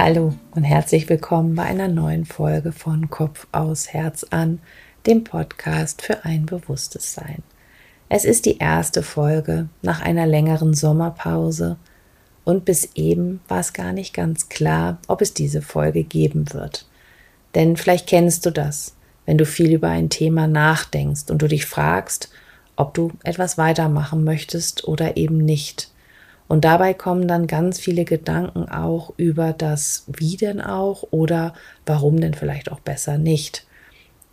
Hallo und herzlich willkommen bei einer neuen Folge von Kopf aus Herz an, dem Podcast für ein bewusstes Sein. Es ist die erste Folge nach einer längeren Sommerpause und bis eben war es gar nicht ganz klar, ob es diese Folge geben wird. Denn vielleicht kennst du das, wenn du viel über ein Thema nachdenkst und du dich fragst, ob du etwas weitermachen möchtest oder eben nicht. Und dabei kommen dann ganz viele Gedanken auch über das Wie denn auch oder warum denn vielleicht auch besser nicht.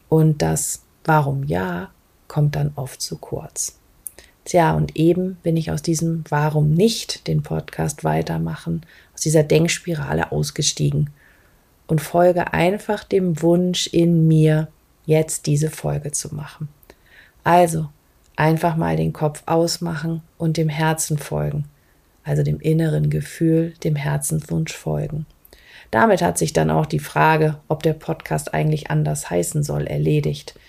Und das Warum ja kommt dann oft zu kurz. Tja, und eben bin ich aus diesem Warum nicht den Podcast weitermachen, aus dieser Denkspirale ausgestiegen und folge einfach dem Wunsch in mir, jetzt diese Folge zu machen. Also einfach mal den Kopf ausmachen und dem Herzen folgen also dem inneren Gefühl, dem Herzenswunsch folgen. Damit hat sich dann auch die Frage, ob der Podcast eigentlich anders heißen soll, erledigt.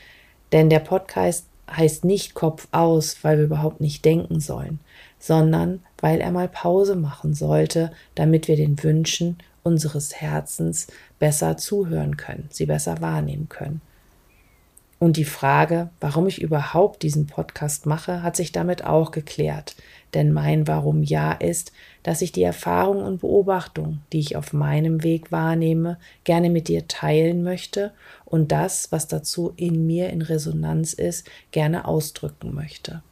Denn der Podcast heißt nicht Kopf aus, weil wir überhaupt nicht denken sollen, sondern weil er mal Pause machen sollte, damit wir den Wünschen unseres Herzens besser zuhören können, sie besser wahrnehmen können. Und die Frage, warum ich überhaupt diesen Podcast mache, hat sich damit auch geklärt. Denn mein Warum ja ist, dass ich die Erfahrung und Beobachtung, die ich auf meinem Weg wahrnehme, gerne mit dir teilen möchte und das, was dazu in mir in Resonanz ist, gerne ausdrücken möchte.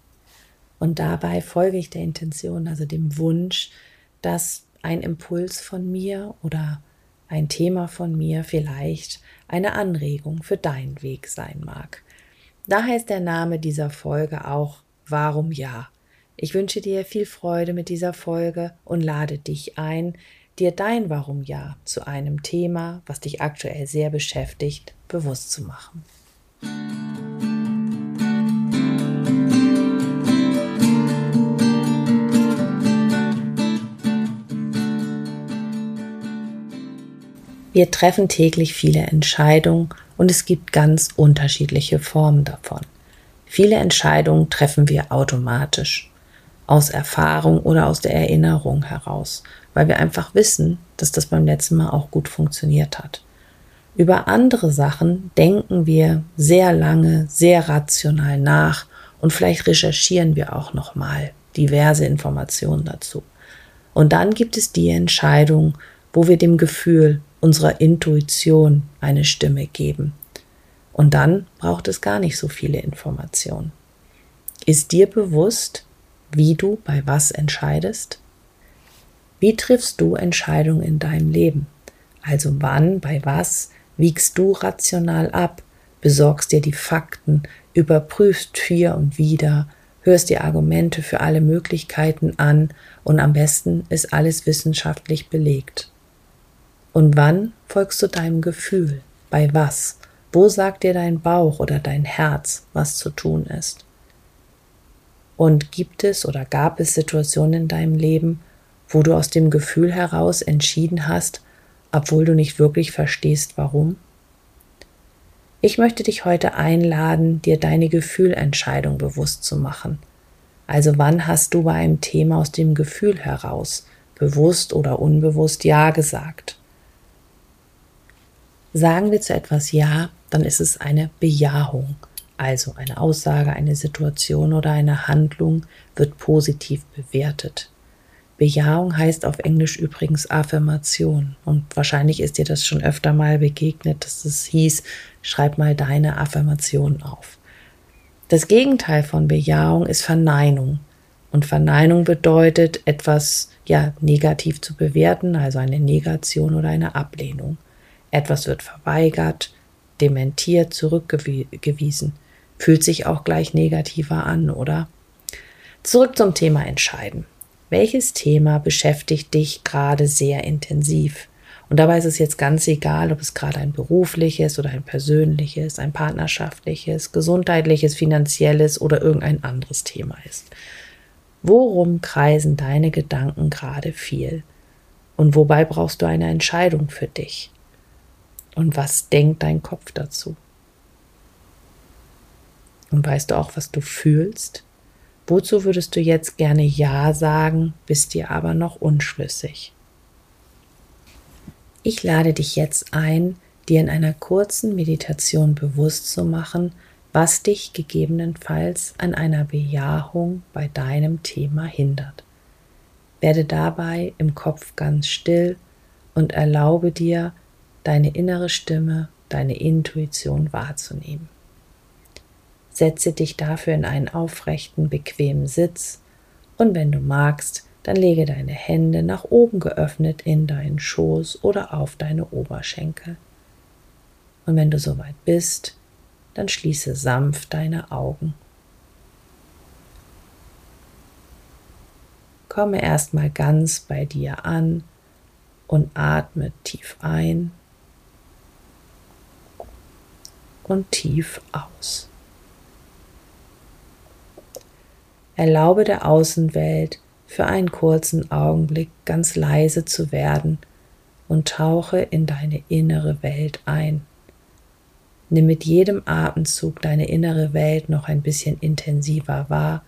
Und dabei folge ich der Intention, also dem Wunsch, dass ein Impuls von mir oder ein Thema von mir vielleicht eine Anregung für deinen Weg sein mag. Daher ist der Name dieser Folge auch Warum ja? Ich wünsche dir viel Freude mit dieser Folge und lade dich ein, dir dein Warum ja zu einem Thema, was dich aktuell sehr beschäftigt, bewusst zu machen. Wir treffen täglich viele Entscheidungen und es gibt ganz unterschiedliche Formen davon. Viele Entscheidungen treffen wir automatisch, aus Erfahrung oder aus der Erinnerung heraus, weil wir einfach wissen, dass das beim letzten Mal auch gut funktioniert hat. Über andere Sachen denken wir sehr lange, sehr rational nach und vielleicht recherchieren wir auch noch mal diverse Informationen dazu. Und dann gibt es die Entscheidung, wo wir dem Gefühl unserer Intuition eine Stimme geben. Und dann braucht es gar nicht so viele Informationen. Ist dir bewusst, wie du bei was entscheidest? Wie triffst du Entscheidungen in deinem Leben? Also wann, bei was wiegst du rational ab, besorgst dir die Fakten, überprüfst für und wieder, hörst dir Argumente für alle Möglichkeiten an und am besten ist alles wissenschaftlich belegt. Und wann folgst du deinem Gefühl? Bei was? Wo sagt dir dein Bauch oder dein Herz, was zu tun ist? Und gibt es oder gab es Situationen in deinem Leben, wo du aus dem Gefühl heraus entschieden hast, obwohl du nicht wirklich verstehst, warum? Ich möchte dich heute einladen, dir deine Gefühlentscheidung bewusst zu machen. Also wann hast du bei einem Thema aus dem Gefühl heraus, bewusst oder unbewusst Ja gesagt? Sagen wir zu etwas Ja, dann ist es eine Bejahung. Also eine Aussage, eine Situation oder eine Handlung wird positiv bewertet. Bejahung heißt auf Englisch übrigens Affirmation. Und wahrscheinlich ist dir das schon öfter mal begegnet, dass es hieß, schreib mal deine Affirmation auf. Das Gegenteil von Bejahung ist Verneinung. Und Verneinung bedeutet, etwas ja negativ zu bewerten, also eine Negation oder eine Ablehnung. Etwas wird verweigert, dementiert, zurückgewiesen. Fühlt sich auch gleich negativer an, oder? Zurück zum Thema Entscheiden. Welches Thema beschäftigt dich gerade sehr intensiv? Und dabei ist es jetzt ganz egal, ob es gerade ein berufliches oder ein persönliches, ein partnerschaftliches, gesundheitliches, finanzielles oder irgendein anderes Thema ist. Worum kreisen deine Gedanken gerade viel? Und wobei brauchst du eine Entscheidung für dich? Und was denkt dein Kopf dazu? Und weißt du auch, was du fühlst? Wozu würdest du jetzt gerne Ja sagen, bist dir aber noch unschlüssig? Ich lade dich jetzt ein, dir in einer kurzen Meditation bewusst zu machen, was dich gegebenenfalls an einer Bejahung bei deinem Thema hindert. Werde dabei im Kopf ganz still und erlaube dir, deine innere Stimme, deine Intuition wahrzunehmen. Setze dich dafür in einen aufrechten, bequemen Sitz und wenn du magst, dann lege deine Hände nach oben geöffnet in deinen Schoß oder auf deine Oberschenkel. Und wenn du soweit bist, dann schließe sanft deine Augen. Komme erstmal ganz bei dir an und atme tief ein und tief aus. Erlaube der Außenwelt, für einen kurzen Augenblick ganz leise zu werden und tauche in deine innere Welt ein. Nimm mit jedem Atemzug deine innere Welt noch ein bisschen intensiver wahr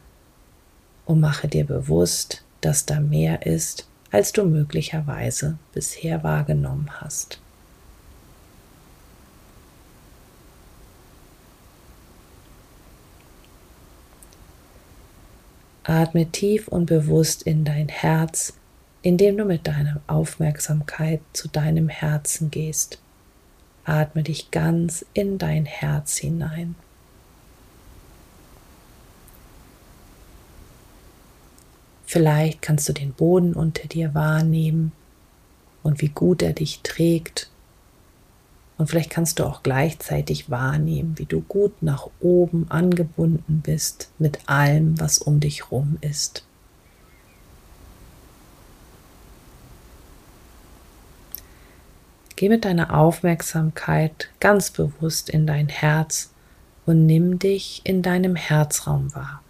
und mache dir bewusst, dass da mehr ist, als du möglicherweise bisher wahrgenommen hast. Atme tief und bewusst in dein Herz, indem du mit deiner Aufmerksamkeit zu deinem Herzen gehst. Atme dich ganz in dein Herz hinein. Vielleicht kannst du den Boden unter dir wahrnehmen und wie gut er dich trägt und vielleicht kannst du auch gleichzeitig wahrnehmen, wie du gut nach oben angebunden bist mit allem, was um dich rum ist. Geh mit deiner Aufmerksamkeit ganz bewusst in dein Herz und nimm dich in deinem Herzraum wahr.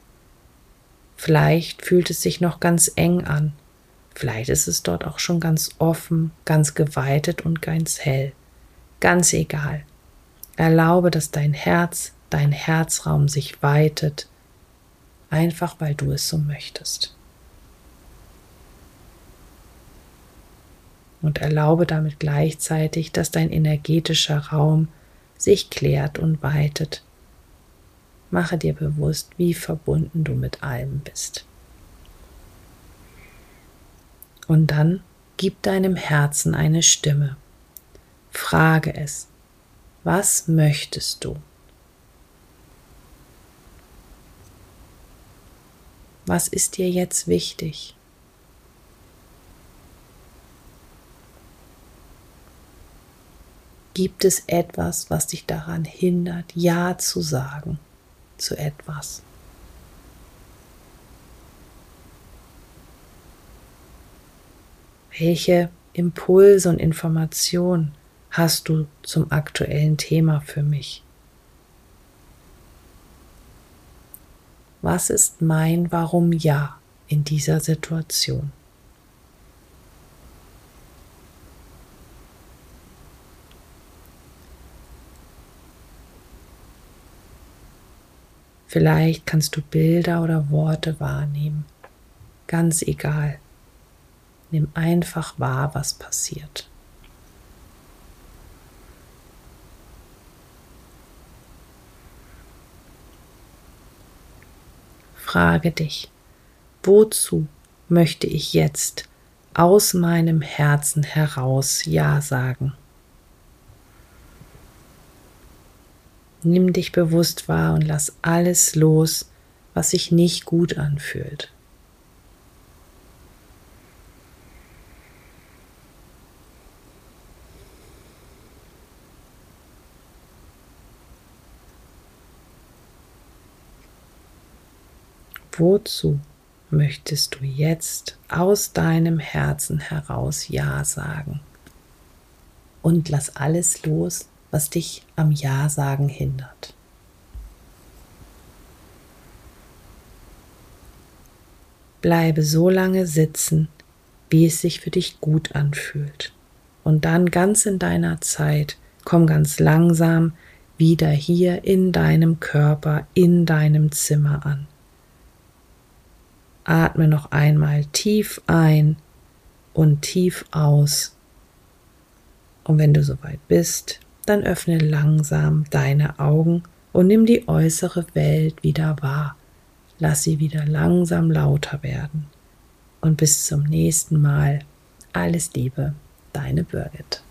Vielleicht fühlt es sich noch ganz eng an, vielleicht ist es dort auch schon ganz offen, ganz geweitet und ganz hell. Ganz egal. Erlaube, dass dein Herz, dein Herzraum sich weitet, einfach weil du es so möchtest. Und erlaube damit gleichzeitig, dass dein energetischer Raum sich klärt und weitet. Mache dir bewusst, wie verbunden du mit allem bist. Und dann gib deinem Herzen eine Stimme. Frage es, was möchtest du? Was ist dir jetzt wichtig? Gibt es etwas, was dich daran hindert, Ja zu sagen zu etwas? Welche Impulse und Informationen hast du zum aktuellen Thema für mich? Was ist mein Warum Ja in dieser Situation? Vielleicht kannst du Bilder oder Worte wahrnehmen. Ganz egal. Nimm einfach wahr, was passiert. Frage dich, wozu möchte ich jetzt aus meinem Herzen heraus Ja sagen? Nimm dich bewusst wahr und lass alles los, was sich nicht gut anfühlt. Wozu möchtest du jetzt aus deinem Herzen heraus Ja sagen? Und lass alles los, was dich am Ja sagen hindert. Bleibe so lange sitzen, wie es sich für dich gut anfühlt. Und dann ganz in deiner Zeit, komm ganz langsam wieder hier in deinem Körper, in deinem Zimmer an. Atme noch einmal tief ein und tief aus Und wenn du soweit bist, dann öffne langsam deine Augen und nimm die äußere Welt wieder wahr. Lass sie wieder langsam lauter werden. Und bis zum nächsten Mal. Alles Liebe, deine Birgit.